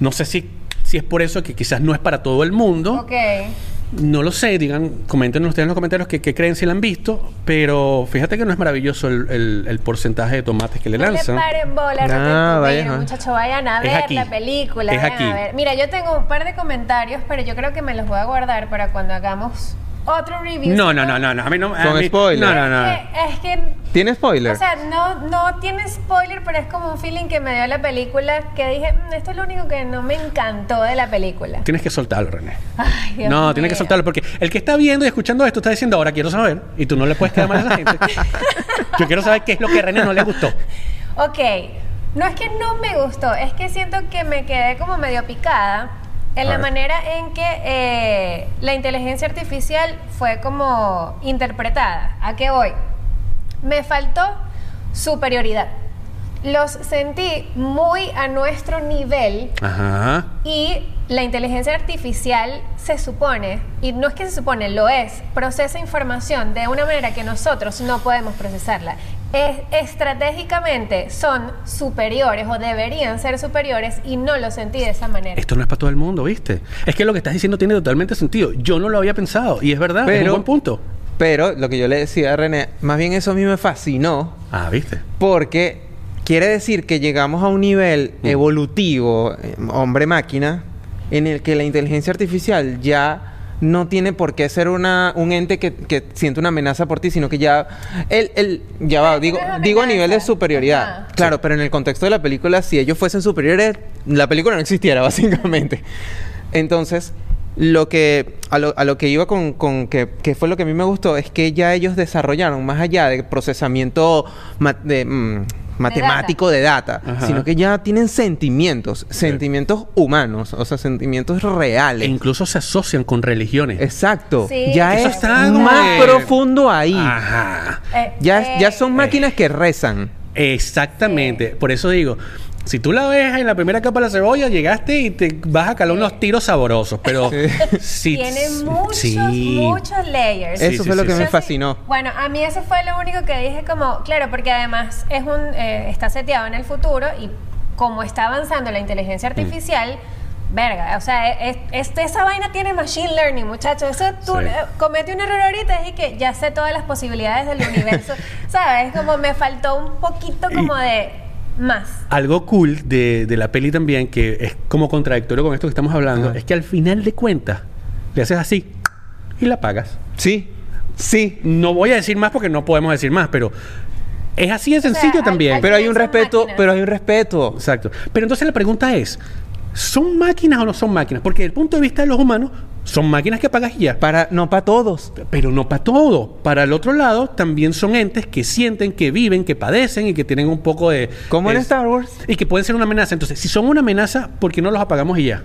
No sé si, si es por eso que quizás no es para todo el mundo. ok. No lo sé, digan, comenten ustedes en los comentarios que, que creen si la han visto, pero fíjate que no es maravilloso el, el- el porcentaje de tomates que le No le lanzan. paren bola, No, no, vaya, muchachos, vayan a ver aquí. la película. Es vayan aquí. a ver. Mira, yo tengo un par de comentarios, pero yo creo que me los voy a guardar para cuando hagamos otro review. No, no, no, no, no, a mí no. a Con mí- spoiler. No, no, no. Es que, es que ¿Tiene spoiler? O sea, no, no tiene spoiler, pero es como un feeling que me dio la película que dije, "Mm, esto es lo único que no me encantó de la película. Tienes que soltarlo, René. Ay, Dios no, tienes que mío. soltarlo porque el que está viendo y escuchando esto está diciendo ahora quiero saber y tú no le puedes quedar mal a esa gente. [laughs] Yo quiero saber qué es lo que a René no le gustó. Ok, no es que no me gustó, es que siento que me quedé como medio picada en la manera en que eh, la inteligencia artificial fue como interpretada. ¿A qué voy? Me faltó superioridad. Los sentí muy a nuestro nivel Ajá. y la inteligencia artificial se supone, y no es que se supone, lo es, procesa información de una manera que nosotros no podemos procesarla. Es, estratégicamente son superiores o deberían ser superiores y no lo sentí de esa manera. Esto no es para todo el mundo, ¿viste? Es que lo que estás diciendo tiene totalmente sentido. Yo no lo había pensado y es verdad, es un Pero- buen punto. Pero lo que yo le decía a René, más bien eso a mí me fascinó Ah, ¿viste? porque quiere decir que llegamos a un nivel Mm. evolutivo, eh, hombre-máquina, en el que la inteligencia artificial ya no tiene por qué ser una, un ente que, que siente una amenaza por ti, sino que ya, él, él ya va, digo, digo a nivel de superioridad. Ajá. Claro, pero en el contexto de la película, si ellos fuesen superiores, la película no existiera, [laughs] básicamente. Entonces, lo que a lo, a lo que iba con, con que, que fue lo que a mí me gustó es que ya ellos desarrollaron más allá de procesamiento de, mm, matemático de data, sino que ya tienen sentimientos, sentimientos humanos, o sea, sentimientos E reales. incluso se asocian con religiones. Exacto. Sí. Ya Eso es está más profundo ahí. Ajá. Eh, Ya, ya son eh, máquinas que rezan. Exactamente. Por eso digo, si tú la ves en la primera capa de la cebolla, llegaste y te vas a calar unos tiros sabrosos. Pero si Tiene muchos, sí. muchos layers. Eso sí, fue lo sí, que sí. me fascinó. bueno, a mí eso fue lo único que dije como, claro, porque además es un eh, está seteado en el futuro y como está avanzando la inteligencia Mm. artificial, verga, o sea, es, es- esa vaina tiene machine learning, muchachos. Eso tú Sí. eh, comete un error ahorita y que ya sé todas las posibilidades del universo, [laughs] ¿sabes? Como me faltó un poquito como de más. Algo cool de, de la peli también, que es como contradictorio con esto que estamos hablando, Ajá. es que al final de cuentas le haces así y la pagas. Sí, sí. No voy a decir más porque no podemos decir más, pero es así de sencillo también. hay- Pero hay un respeto, máquinas. pero hay un respeto. Exacto. Pero entonces la pregunta es, ¿son máquinas o no son máquinas? Porque desde el punto de vista de los humanos, son máquinas que pagas y ya. Para, no para todos. Pero no para todo. Para el otro lado, también son entes que sienten, que viven, que padecen y que tienen un poco de... Como en Star Wars. Y que pueden ser una amenaza. Entonces, si son una amenaza, ¿por qué no los apagamos y ya?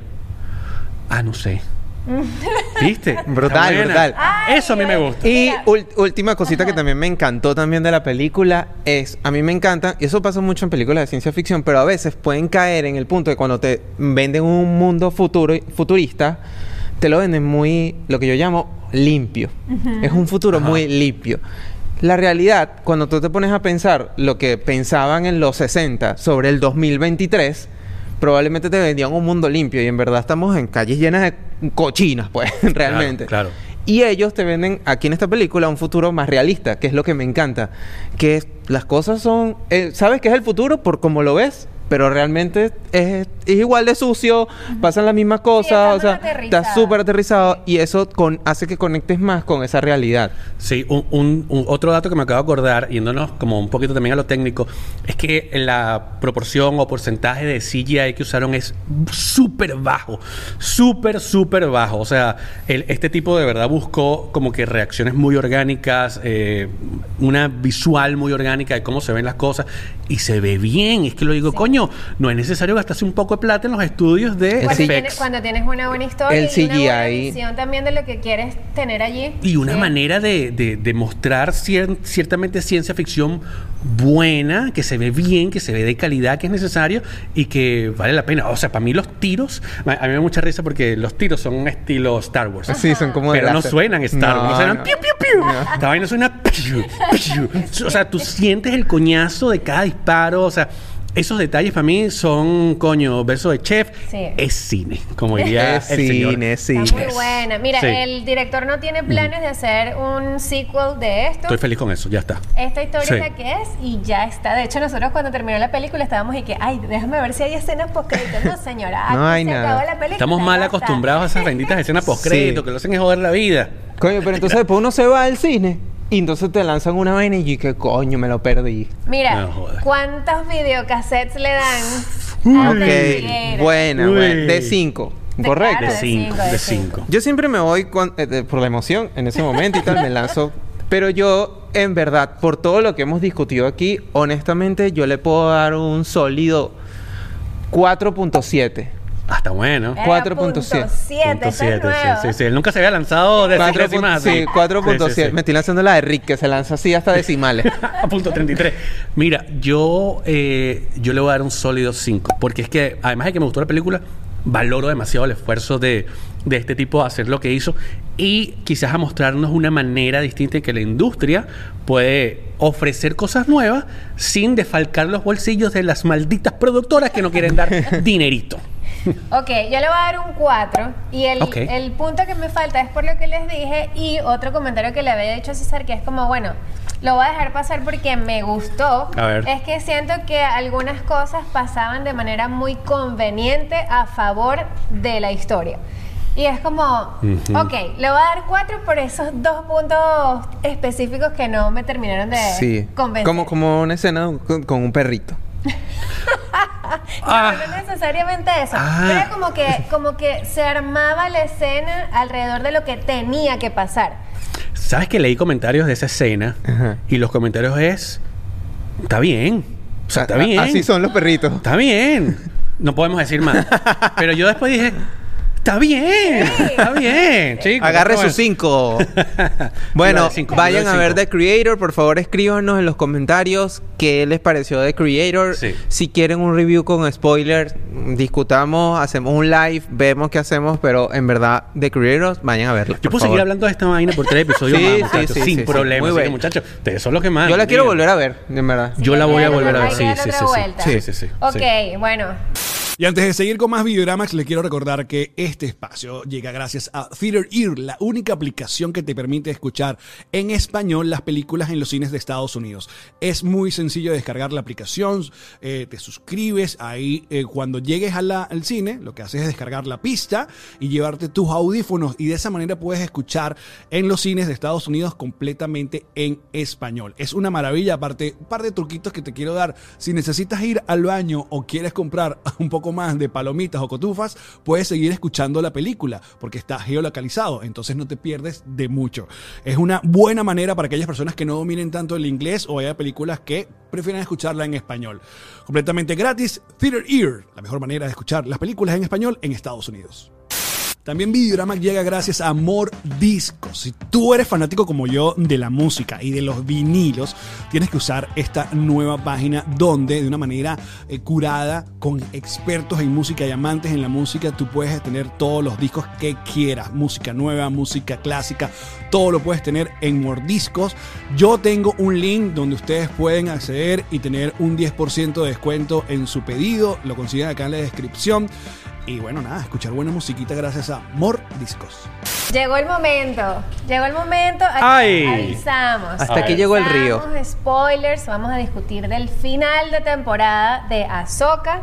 Ah, no sé. [laughs] ¿Viste? Brutal, brutal. Ay, Eso a mí me gusta. Y última cosita que también me encantó también de la película es, a mí me encanta, y eso pasa mucho en películas de ciencia ficción, pero a veces pueden caer en el punto de cuando te venden un mundo futuro, futurista, te lo venden muy, lo que yo llamo limpio. Es un futuro Ajá. muy limpio. La realidad, cuando tú te pones a pensar lo que pensaban en los 60 sobre el 2023, probablemente te vendían un mundo limpio y en verdad estamos en calles llenas de cochinas, pues, [laughs] realmente. claro. Y ellos te venden aquí en esta película un futuro más realista, que es lo que me encanta. Que las cosas son... eh, ¿Sabes qué es el futuro por cómo lo ves? Pero realmente es, es igual de sucio, pasan las mismas cosas, está o sea, más aterrizado. está súper aterrizado y eso con, hace que conectes más con esa realidad. Sí, un, un- un- otro dato que me acabo de acordar, yéndonos como un poquito también a lo técnico, es que la proporción o porcentaje de CGI que usaron es súper bajo, súper, súper bajo. O sea, el- este tipo de verdad buscó como que reacciones muy orgánicas, eh, una visual muy orgánica de cómo se ven las cosas y se ve bien. Es que lo digo, coño, no es necesario gastarse un poco de plata en los estudios de Cuando, tienes, cuando tienes una buena historia El y una buena visión también de lo que quieres tener allí. Y una Sí. manera de, de- de mostrar cier- ciertamente ciencia ficción buena, que se ve bien, que se ve de calidad, que es necesario y que vale la pena. O sea, para mí los tiros, a mí me da mucha risa porque los tiros son un estilo Star Wars. Sí, son como de Pero no suenan Star Wars, no, No, suenan no. piu, piu, piu. Esta vaina suena piu, piu. O sea, tú sientes el coñazo de cada disparo, o sea, esos detalles para mí son, coño, beso de chef, Sí. es cine, como diría Es el señor. cine, sí. Está muy buena. Mira, Sí. el director no tiene planes de hacer un sequel de esto. Estoy feliz con eso, ya está. Esta historia Sí. es la que es y ya está. De hecho, nosotros cuando terminó la película estábamos y que, ay, déjame ver si hay escenas post No, señora, [laughs] No hay se nada. acabó la película. Estamos mal acostumbrados a esas benditas [laughs] escenas postcrédito Sí. que lo hacen es joder la vida. Coño, pero entonces [laughs] después uno se va al cine y entonces te lanzan una vaina y que coño, me lo perdí. Mira, No. ¿cuántos videocassettes le dan Ok, buena, buena. De cinco, De correcto. claro, De cinco, de cinco. Yo siempre me voy eh, de- por la emoción en ese momento y tal, me lanzo. [laughs] Pero yo, en verdad, por todo lo que hemos discutido aquí, honestamente, yo le puedo dar un sólido 4.7. Hasta bueno. Eh, 4.7. punto siete, Punto esa es siete, nueva. sí, sí, sí. Él nunca se había lanzado de Cuatro décimas pun- así. sí, 4.7. Sí, sí, sí. Me estoy lanzando la de Rick, que se lanza así hasta decimales. [laughs] a punto 33. Mira, yo, eh, yo le voy a dar un sólido 5. Porque es que, además de que me gustó la película, valoro demasiado el esfuerzo de, de este tipo a hacer lo que hizo. Y quizás a mostrarnos una manera distinta en que la industria puede ofrecer cosas nuevas sin defalcar los bolsillos de las malditas productoras que no quieren dar [laughs] dinerito. [laughs] Ok, yo le voy a dar un 4 y el, el punto que me falta es por lo que les dije y otro comentario que le había dicho a César que es como, bueno, lo voy a dejar pasar porque me gustó. A ver. Es que siento que algunas cosas pasaban de manera muy conveniente a favor de la historia. Y es como, Ujú. ok, le voy a dar cuatro por esos dos puntos específicos que no me terminaron de Sí. convencer. Como, como una escena con, con un perrito. [laughs] Ah. [laughs] No, no necesariamente eso. Ah. Era como que, como que se armaba la escena alrededor de lo que tenía que pasar. ¿Sabes que leí comentarios de esa escena? Ajá. Y los comentarios es... Está bien. O sea, está bien. Así son los perritos. Está bien. No podemos decir más. [laughs] Pero yo después dije... Está bien. Está bien, chicos. Agarre ¿cómo sus cinco. [laughs] Bueno, cinco, vayan a ver. The Creator. Por favor, escríbanos en los comentarios qué les pareció The Creator. Sí. Si quieren un review con spoilers, discutamos, hacemos un live, vemos qué hacemos. Pero en verdad, The Creator, vayan a verla. Yo puedo seguir hablando de esta vaina por tres episodios [laughs] Sí, más, sí, muchachos, sí, sin sí, sí. problema. Así que, muchachos, ustedes son los que más. Yo la quiero volver a ver, en verdad. Yo la voy a volver a ver. Sí, sí, sí, sí. vuelta. Sí, sí. Ok, bueno. Y antes de seguir con más Videoramax, les quiero recordar que este espacio llega gracias a Theater Ear, la única aplicación que te permite escuchar en español las películas en los cines de Estados Unidos. Es muy sencillo descargar la aplicación, eh, te suscribes ahí eh, cuando llegues al cine, lo que haces es descargar la pista y llevarte tus audífonos y de esa manera puedes escuchar en los cines de Estados Unidos completamente en español. Es una maravilla, aparte, un par de truquitos que te quiero dar. Si necesitas ir al baño o quieres comprar [laughs] un poco más de palomitas o cotufas, puedes seguir escuchando la película porque está geolocalizado, entonces no te pierdes de mucho. Es una buena manera para aquellas personas que no dominen tanto el inglés o haya películas que prefieren escucharla en español. Completamente gratis, Theater Ear, la mejor manera de escuchar las películas en español en Estados Unidos. También Videorama llega gracias a Amor Discos. Si tú eres fanático como yo de la música y de los vinilos, tienes que usar esta nueva página donde de una manera eh, curada con expertos en música y amantes en la música, tú puedes tener todos los discos que quieras. Música nueva, música clásica, todo lo puedes tener en Mordiscos. Yo tengo un link donde ustedes pueden acceder y tener un 10% de descuento en su pedido. Lo consiguen acá en la descripción. Y bueno, nada, escuchar buena musiquita gracias a Mor Discos. Llegó el momento. Llegó el momento. Aquí Ay. Avisamos. Hasta aquí llegó el río. Spoilers. Vamos a discutir del final de temporada de Ahsoka.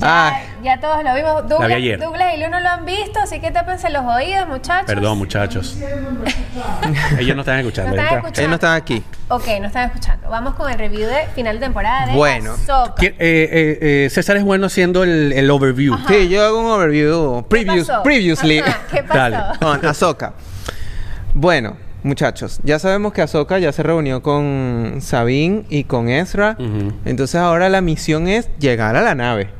Ya, Ay. ya todos lo vimos. vi Douglas, ayer. Douglas y Luno lo han visto, así que tápense los oídos, muchachos. Perdón, muchachos. [laughs] Ellos no están escuchando. No están ¿verdad? escuchando. Ellos no están aquí. Ok, no están escuchando. Vamos con el review de final de temporada de Bueno. Ahsoka. ¿Quién- eh, eh, eh, César es bueno haciendo el, el overview. Sí, yo hago un overview. ¿Qué Previous, pasó? previously. Ajá, ¿Qué pasó? Dale. con Ahsoka. Bueno, muchachos, ya sabemos que Ahsoka ya se reunió con Sabine y con Ezra. Entonces ahora la misión es llegar a la nave.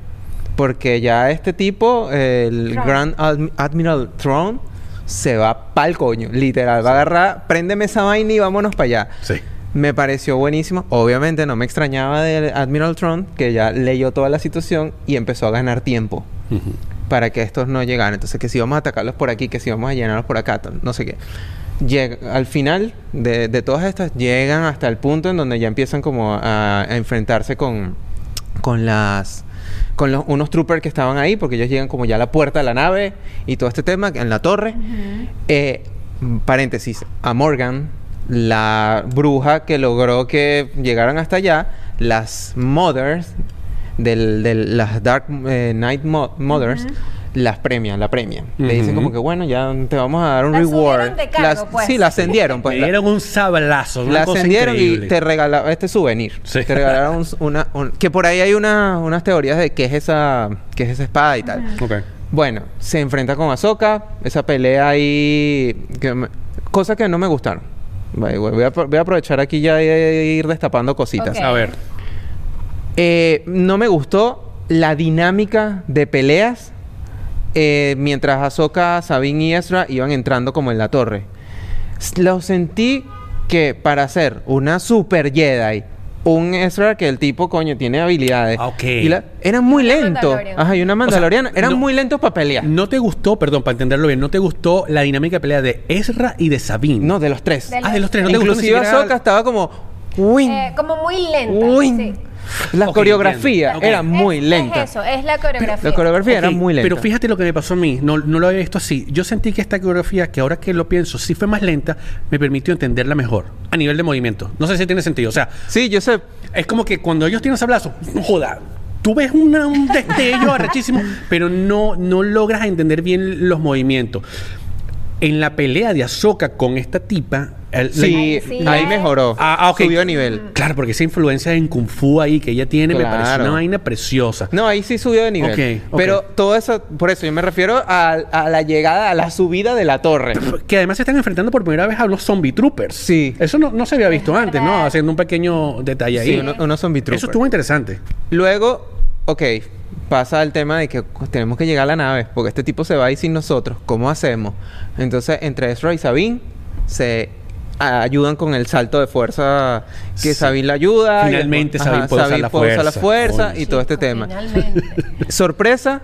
Porque ya este tipo, el. Grand Admi- Admiral Throne, se va pa'l coño. Literal, va a agarrar, préndeme esa vaina y vámonos para allá. Sí. Me pareció buenísimo. Obviamente no me extrañaba del Admiral Throne, que ya leyó toda la situación y empezó a ganar tiempo para que estos no llegaran. Entonces, que si vamos a atacarlos por aquí, que si vamos a llenarlos por acá, no sé qué. Llega- al final de, de todas estas, llegan hasta el punto en donde ya empiezan como a, a enfrentarse con, con las con los, unos troopers que estaban ahí, porque ellos llegan como ya a la puerta de la nave y todo este tema en la torre. Eh, paréntesis, a Morgan, la bruja que logró que llegaran hasta allá, las mothers, del, del- las Dark eh, Night Mo- Mothers, las premian, la premian. Le dicen como que bueno, ya te vamos a dar un La reward. subieron de cargo, Las- pues. Sí, la ascendieron. Pues, Le dieron un sablazo. Una la ascendieron y te regalaron este souvenir. Sí. Te regalaron un- una, un- que por ahí hay una- unas teorías de qué es esa qué es esa espada y tal. Bueno, se enfrenta con Ahsoka, esa pelea ahí que me- cosas que no me gustaron. Voy voy a, voy a aprovechar aquí ya de ir destapando cositas. A ver. Eh, no me gustó la dinámica de peleas eh, mientras Ahsoka, Sabine y Ezra iban entrando como en la torre. Lo sentí que para hacer una super Jedi, un Ezra que el tipo, coño, tiene habilidades. Ah, ok. y la- eran muy lentos. Ajá, y una Mandaloriana. eran no- muy lentos para pelear. ¿No te gustó, perdón, para entenderlo bien, no te gustó la dinámica de pelea de Ezra y de Sabine? No, de los tres. De Ah, de los tres, no te gustó Inclusive Ahsoka estaba como... Uy, Eh, como muy lenta. uy. sí. La Ok, coreografía entiendo. era muy Es- lenta. Es eso, es la coreografía. La coreografía era muy lenta. Pero fíjate lo que me pasó a mí, no, no lo había visto así. Yo sentí que esta coreografía, que ahora que lo pienso, sí fue más lenta, me permitió entenderla mejor a nivel de movimiento. No sé si tiene sentido. O sea, Sí, yo sé. es como que cuando ellos tienen sablazo, no joda, tú ves una- un destello [laughs] arrechísimo, pero no, no logras entender bien los movimientos. En la pelea de Ahsoka con esta tipa, el- Sí, Sí. ahí mejoró. Ah, ah, ok. Subió de nivel. Claro, porque esa influencia en Kung Fu ahí que ella tiene me pareció Claro. una vaina preciosa. No, ahí sí subió de nivel. Ok, ok. Pero todo eso, por eso yo me refiero a, a la llegada, a la subida de la torre. Que además se están enfrentando por primera vez a los zombie troopers. Sí. Eso no, no se había visto Es antes, ¿no? Haciendo un pequeño detalle ahí. Sí, uno- unos zombie Eso troopers. estuvo interesante. Luego, ok, pasa el tema de que tenemos que llegar a la nave, porque este tipo se va a ir sin nosotros. ¿Cómo hacemos? Entonces, entre Ezra y Sabine se ayudan con el salto de fuerza que Sí. Sabine la ayuda. y Finalmente después- Sabine puede usar la puede usar la fuerza. fuerza y todo este tema. Finalmente. [laughs] Sorpresa,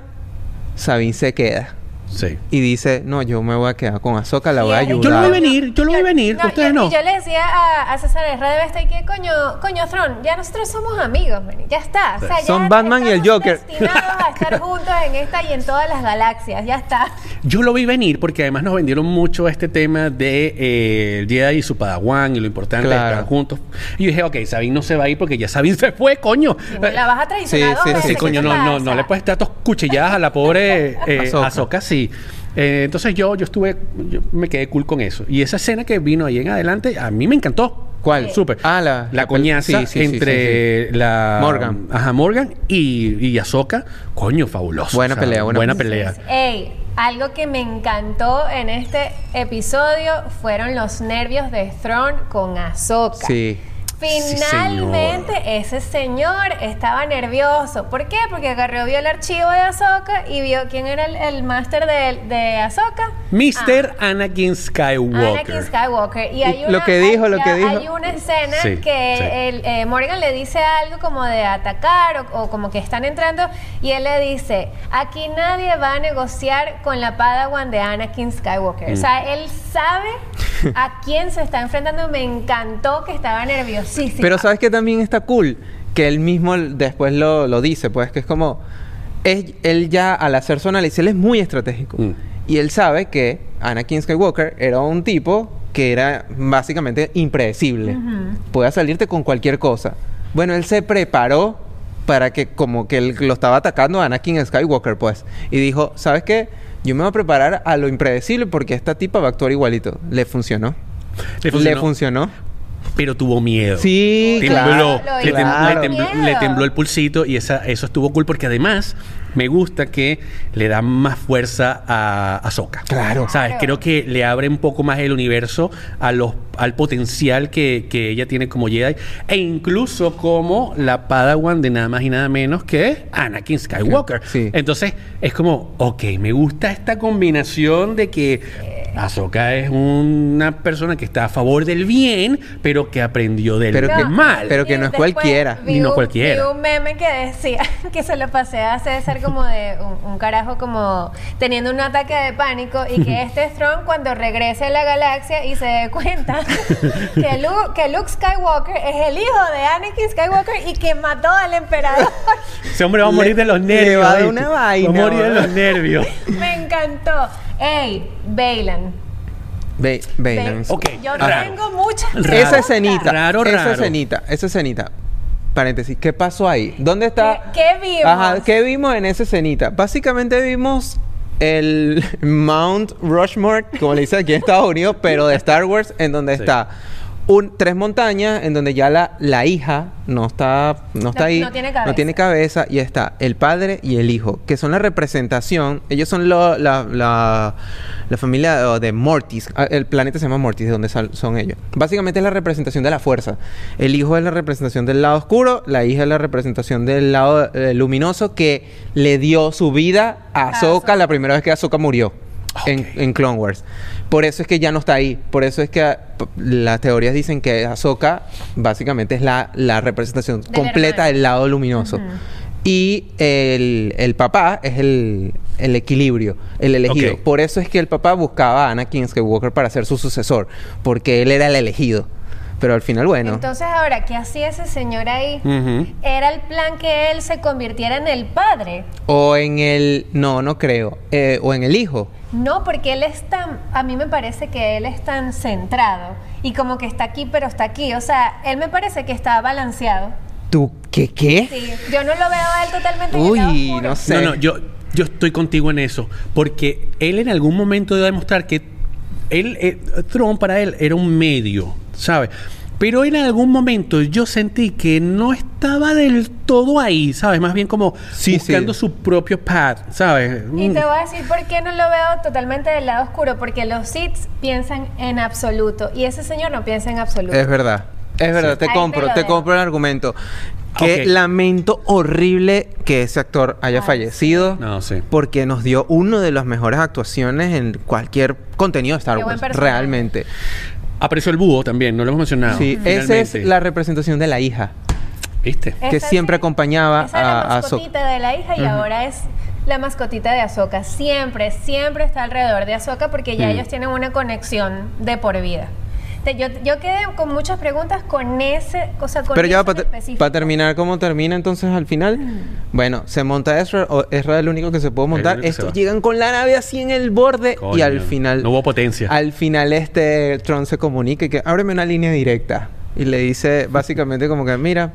Sabine se queda. Sí. Y dice, no, yo me voy a quedar con Ahsoka, la voy a Sí, ayudar. Yo lo vi venir, yo lo vi venir, ustedes yo, no. y yo le decía a, a César Herrera de Besta y que coño, coño, Tron, ya nosotros somos amigos, man, ya está. O sea, ya Son Batman y el Joker. destinados a estar [laughs] juntos en esta y en todas las galaxias, ya está. Yo lo vi venir porque además nos vendieron mucho este tema de eh, el Jedi y su Padawan y lo importante Claro. de estar juntos. Y yo dije, ok, Sabine no se va a ir porque ya Sabine [laughs] se fue, coño. Y la vas a traicionar Sí, sí, sí, Sí, ¿qué coño, no, no, no le puedes dar tos cuchilladas a la pobre [laughs] eh, Ahsoka. Ahsoka, sí. Eh, entonces yo, yo estuve, yo me quedé cool con eso. Y esa escena que vino ahí en adelante, a mí me encantó. ¿Cuál? Súper. Ah, la- la coñaza sí, sí, sí, entre la... Morgan. Ajá, Morgan y, y Ahsoka. Coño, fabuloso. Buena pelea, buena buena pelea. Ey, algo que me encantó en este episodio fueron los nervios de Thrawn con Ahsoka. Sí. Finalmente ese señor estaba nervioso. ¿Por qué? Porque agarró, vio el archivo de Ahsoka y vio quién era el, el máster de, de Ahsoka. Mr. Ah, Anakin Skywalker. Anakin Skywalker. Y hay Lo una, que dijo, hay- lo que hay dijo. una escena Sí, que sí. el, eh, Morgan le dice algo como de atacar o, o como que están entrando y él le dice, aquí nadie va a negociar con la Padawan de Anakin Skywalker. O sea, él sabe a quién se está enfrentando. Me encantó que estaba Pero ¿sabes que también está cool? Que él mismo después lo, lo dice, pues que es como... Es, él ya al hacer su análisis, él es muy estratégico. Mm. Y él sabe que Anakin Skywalker era un tipo que era básicamente impredecible. Podía salirte con cualquier cosa. Bueno, él se preparó para que como que él lo estaba atacando a Anakin Skywalker, pues. Y dijo, ¿sabes qué? Yo me voy a preparar a lo impredecible porque esta tipa va a actuar igualito. Le funcionó. Le funcionó. Le funcionó. Pero tuvo miedo. Sí, Tembló, claro. Lo le, tem- claro. le tembló, Miedo. le tembló el pulsito y esa, eso estuvo cool porque además me gusta que le da más fuerza a Ahsoka. Claro. ¿Sabes? Claro. Creo que le abre un poco más el universo a los, al potencial que, que ella tiene como Jedi e incluso como la Padawan de nada más y nada menos que Anakin Skywalker. Sí. Entonces es como, ok, me gusta esta combinación de que Ahsoka es una persona que está a favor del bien, pero que aprendió del Pero que- mal. pero que no es cualquiera. Ni no cualquiera. Vi un meme que decía [laughs] que se lo pasé a César como de un, un carajo como teniendo un ataque de pánico y que [laughs] este Strong cuando regrese a la galaxia y se dé cuenta [laughs] que, Lu- que Luke Skywalker es el hijo de Anakin Skywalker y que mató al emperador. Ese hombre va a morir de los le nervios. va a dar ¿viste? una vaina, Va a morir de los nervios. [laughs] Me encantó. Ey, Bailan. Ba- Ok, Yo raro. tengo muchas Raro. Esa escenita. Raro, esa raro. escenita. Esa escenita. Paréntesis. ¿Qué pasó ahí? ¿Dónde está? ¿Qué- qué vimos? Ajá. ¿Qué vimos en esa escenita? Básicamente vimos el [laughs] Mount Rushmore, como le dicen aquí en Estados Unidos, pero de Star Wars, en donde Sí. está un, tres montañas, en donde ya la, la hija no está, no está No- ahí, no tiene cabeza. tiene cabeza, y está el padre y el hijo, que son la representación, ellos son lo- la, la, la familia de Mortis, Ah, el planeta se llama Mortis, de donde sal- son ellos. Básicamente es la representación de la fuerza. El hijo es la representación del lado oscuro, la hija es la representación del lado eh, luminoso que le dio su vida a Ahsoka Ahsoka. la primera vez que Ahsoka murió. En, en Clone Wars. Por eso es que ya no está ahí. Por eso es que ah, las teorías dicen que Ahsoka básicamente es la, la representación completa del lado luminoso. Y el, el papá es el, el equilibrio, el elegido. Por eso es que el papá buscaba a Anakin Skywalker para ser su sucesor. Porque él era el elegido. Pero al final, bueno. Entonces ahora, ¿qué hacía ese señor ahí? Era el plan que él se convirtiera en el padre. o en el. No, no creo. Eh, o en el hijo. No, porque él es tan, a mí me parece que él es tan centrado y como que está aquí pero está aquí. O sea, él me parece que está balanceado. ¿Tú qué qué? Sí, yo no lo veo a él totalmente Uy, no sé. No, no, yo, yo estoy contigo en eso. Porque él en algún momento debe demostrar que él, eh, Trump para él era un medio, ¿sabes? Pero en algún momento yo sentí que no estaba del todo ahí, ¿sabes? Más bien como Sí, buscando sí. su propio path, ¿sabes? Y Mm. te voy a decir por qué no lo veo totalmente del lado oscuro, porque los Siths piensan en absoluto y ese señor no piensa en absoluto. Es verdad. Es verdad, te Ahí compro, te, compro el argumento. Qué lamento horrible que ese actor haya Ay, fallecido. No, sí. Porque nos dio una de las mejores actuaciones en cualquier contenido de Star Wars. Realmente. Apareció el búho también, no lo hemos mencionado. Sí, esa es la representación de la hija. ¿Viste? que Esa siempre sí, acompañaba esa a- la a mascotita de la hija y ahora es la mascotita de Ahsoka. Siempre, siempre está alrededor de Ahsoka porque ya Mm. ellos tienen una conexión de por vida. Te- Yo, yo quedé con muchas preguntas con ese, o sea, con Pero ya para. Mm. terminar, ¿cómo termina entonces al final? Bueno, se monta Ezra, o Ezra es el único que se puede montar. Estos llegan con la nave así en el borde y al final... no hubo potencia. Al final este Tron se comunica y que ábreme una línea directa. Y le dice básicamente como que, mira,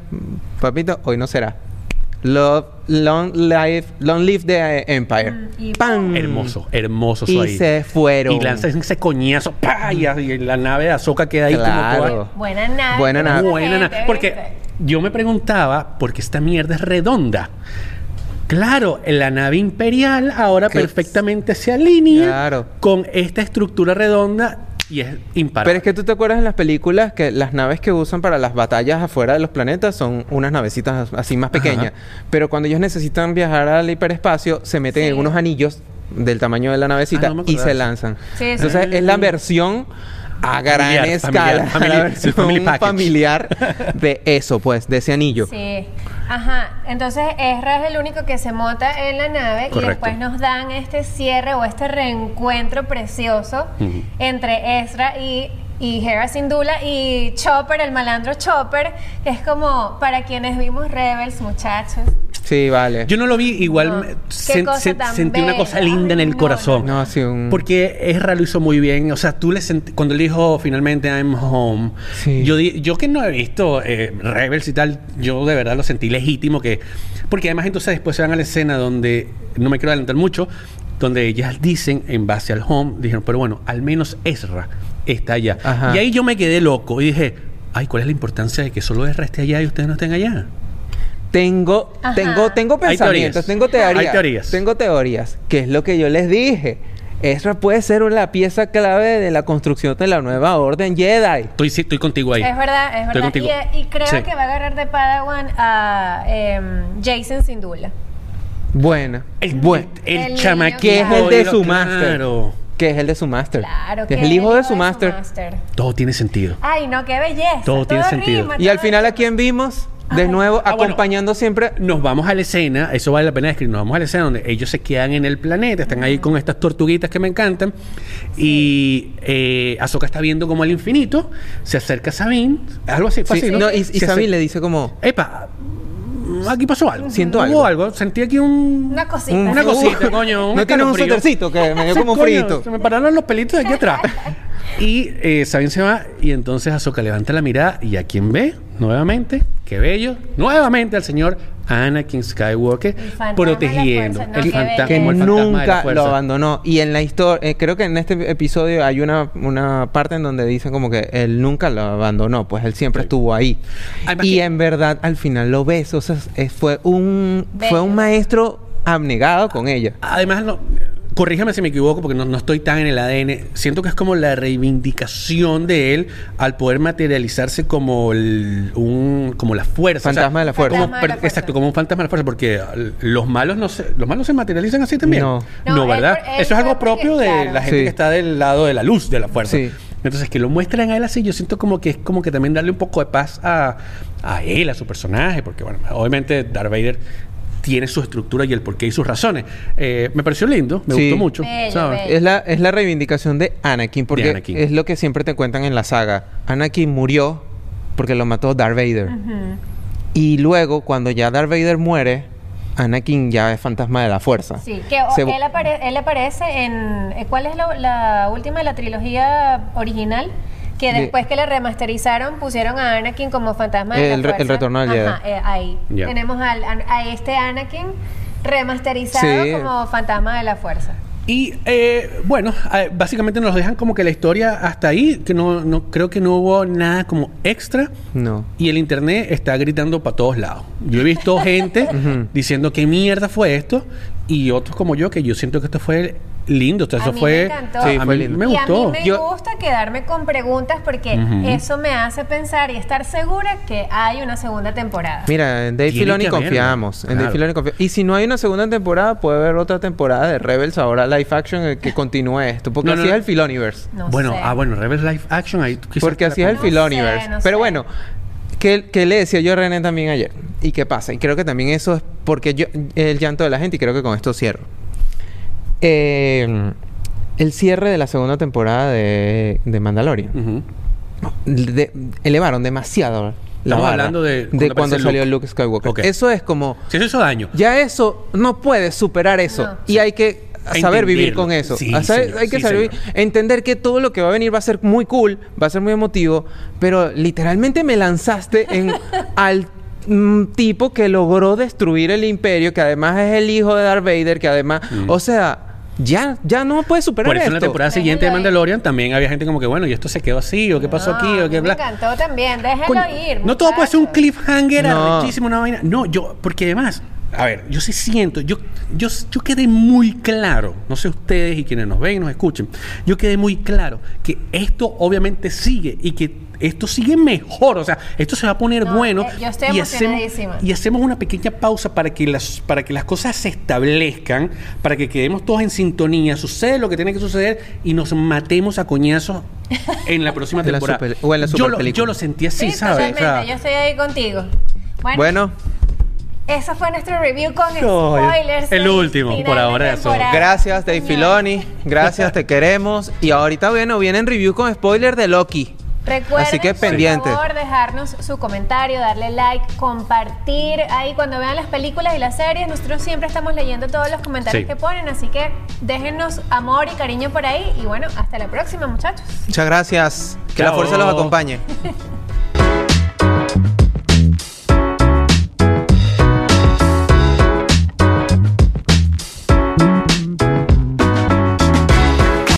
papito, hoy no será. Love, long life, long live the Empire. Mm, y ¡Pam! Hermoso, hermoso Y ahí. se fueron. Y lanza ese coñazo, ¡pah! Y, y la nave de Azoka queda ahí Claro. como toda... Buena nave. Buena nave. Buena nave. Porque yo me preguntaba, porque esta mierda es redonda. Claro, la nave imperial ahora perfectamente se alinea Claro. con esta estructura redonda y es imparable. Pero es que tú te acuerdas en las películas que las naves que usan para las batallas afuera de los planetas son unas navecitas así más pequeñas. Pero cuando ellos necesitan viajar al hiperespacio, se meten Sí. en unos anillos del tamaño de la navecita Ah, no y se lanzan. Sí, sí. Entonces es la versión a gran Familiar, escala, familiar, [laughs] familiar, package. familiar de eso, pues, de ese anillo. Sí. Ajá. Entonces Ezra es el único que se monta en la nave y después nos dan este cierre o este reencuentro precioso entre Ezra y, y Hera Syndulla y Chopper, el malandro Chopper, que es como para quienes vimos Rebels, muchachos. Sí, vale. Yo no lo vi, igual No. me- Qué sen- cosa sen- tan sentí una cosa linda en el no, corazón. no, sí, un... Porque Ezra lo hizo muy bien. O sea, tú le sent- cuando él dijo finalmente I'm home, Sí. yo, di- yo que no he visto eh, Rebels y tal, yo de verdad lo sentí legítimo que. Porque además entonces después se van a la escena donde, no me quiero adelantar mucho, donde ellas dicen en base al home, dijeron, pero bueno, al menos Ezra está allá. Ajá. Y ahí yo me quedé loco y dije, ay, ¿cuál es la importancia de que solo Ezra esté allá y ustedes no estén allá? Tengo, Ajá. tengo, tengo pensamientos, teorías. tengo teorías. Hay teorías. Tengo teorías. Que es lo que yo les dije. Ezra puede ser la pieza clave de la construcción de la nueva orden Jedi. Estoy, sí, estoy contigo ahí. Es verdad, es Estoy verdad. Y, y creo Sí. que va a agarrar de Padawan a em, Jason Syndulla. Buena. El, Buen- el, El chamaquito. que es el de su claro. máster. Que es el de su máster. Claro, que es el hijo de su máster. Todo tiene sentido. Ay, no, qué belleza. Todo tiene sentido. rima, Y al final, ¿a quién vimos? De nuevo, Ah, bueno. acompañando siempre. Nos vamos a la escena, eso vale la pena describir, nos vamos a la escena donde ellos se quedan en el planeta, están ahí con estas tortuguitas que me encantan, y eh, Ahsoka está viendo como al infinito, se acerca a Sabine, algo así, fue Sí, así, ¿no? no, y, y Sabine le dice como. Epa, aquí pasó algo. Siento Hubo algo. Sentí aquí un... Una cosita. un- Una Uh, cosita, coño. Un no tiene un suétercito que [laughs] me dio como coño, frito. Se me pararon los pelitos de aquí atrás. [laughs] y eh, Sabine se va y entonces Ahsoka levanta la mirada y a quien ve nuevamente, qué bello, nuevamente al señor Anakin Skywalker El fantasma protegiendo el fantasma, que el fantasma de la nunca lo abandonó. Y en la historia, eh, creo que en este episodio hay una, una parte en donde dicen como que él nunca lo abandonó, pues él siempre Sí. estuvo ahí. Además y que- en verdad al final lo ves, o sea, es- fue un Bello. fue un maestro abnegado con ella. Además, no, corrígeme si me equivoco porque no, no estoy tan en el ADN. Siento que es como la reivindicación de él al poder materializarse como el- un como la fuerza. Fantasma de la fuerza. como- Fantasma de la per- fuerza. Exacto, como un fantasma de la fuerza, porque los malos no se, los malos se materializan así también. No. No, No, él ¿verdad? él Eso es algo porque- propio de claro. la gente Sí. que está del lado de la luz de la fuerza. Sí. Entonces, que lo muestran a él así, yo siento como que es como que también darle un poco de paz a, a él, a su personaje, porque, bueno, obviamente Darth Vader tiene su estructura y el porqué y sus razones. Eh, me pareció lindo, me Sí. gustó mucho. Bello, ¿sabes? bello. Es la, es la reivindicación de Anakin, porque Anakin. es lo que siempre te cuentan en la saga. Anakin murió porque lo mató Darth Vader. Y luego, cuando ya Darth Vader muere, Anakin ya es fantasma de la fuerza. Sí, que Se- él, apare- él aparece en... eh, ¿Cuál es la, la última de la trilogía original? Que De- después que le remasterizaron, pusieron a Anakin como fantasma de El la re- el fuerza. retorno del Ajá, eh, ahí. Tenemos al- a, a este Anakin remasterizado Sí. como fantasma de la fuerza. Y eh, bueno, básicamente nos dejan como que la historia hasta ahí, que no, no creo que no hubo nada como extra. No. Y el internet está gritando para todos lados. Yo he visto [laughs] gente diciendo qué mierda fue esto y otros como yo que yo siento que esto fue lindo. O sea, A eso mí fue me encantó. Sí, a fue mí lindo. me y a gustó. mí me Yo- gusta quedarme con preguntas porque eso me hace pensar y estar segura que hay una segunda temporada. Mira, en Dave Filoni confiamos. En Dave. Filoni confiamos. Y si no hay una segunda temporada, puede haber otra temporada de Rebels ahora live action eh, que [laughs] continúe esto. Porque No, no, así no. es el Filoniverse. No bueno, sé. ah, bueno, Rebels Live Action ahí. Porque así es el No sé, Filoniverse. no Pero sé. bueno, ¿qué, qué le decía yo a René también ayer? ¿Y qué pasa? Y creo que también eso es porque yo, el llanto de la gente, y creo que con esto cierro. Eh, el cierre de la segunda temporada de, de Mandalorian. De- elevaron demasiado la Estamos hablando de de cuando cuando aparece salió Luke. Luke Skywalker. Eso es como Si eso hizo daño. ya eso no puedes superar eso No. y hay que saber vivir con eso. Sí, A saber- señor. hay que Sí, saber señor. entender que todo lo que va a venir va a ser muy cool, va a ser muy emotivo, pero literalmente me lanzaste en [laughs] al mm, tipo que logró destruir el imperio, que además es el hijo de Darth Vader, que además, o sea, ya ya no puedes superar. Por eso en la temporada siguiente de. Mandalorian también había gente como que, bueno, y esto se quedó así, o qué pasó No, aquí, o qué me bla. encantó también. Déjenlo Coño, ir. no todo puede ser un cliffhanger No. arrechísimo, una vaina. No, yo, porque además, a ver, yo sí siento, yo, yo, yo quedé muy claro, no sé ustedes y quienes nos ven y nos escuchen, yo quedé muy claro que esto obviamente sigue y que esto sigue mejor, o sea, esto se va a poner No, bueno. eh, yo estoy y hacemos, y hacemos una pequeña pausa para que las para que las cosas se establezcan, para que quedemos todos en sintonía, sucede lo que tiene que suceder y nos matemos a coñazos en la próxima [laughs] En la temporada. super- o en la yo, lo, superpelícula. yo lo sentí así, Sí, ¿sabes? O totalmente. sea, Yo estoy ahí contigo. Bueno, Bueno, esa fue nuestro review con spoilers. el último, por ahora eso. gracias Dave. Filoni, gracias, [laughs] te queremos y ahorita bueno, vienen review con spoiler de Loki. Recuerden, Así que por pendiente. favor, dejarnos su comentario, darle like, compartir ahí cuando vean las películas y las series. Nosotros siempre estamos leyendo todos los comentarios Sí. que ponen, así que déjennos amor y cariño por ahí. Y bueno, hasta la próxima, muchachos. Muchas gracias. Que la fuerza los acompañe. [laughs]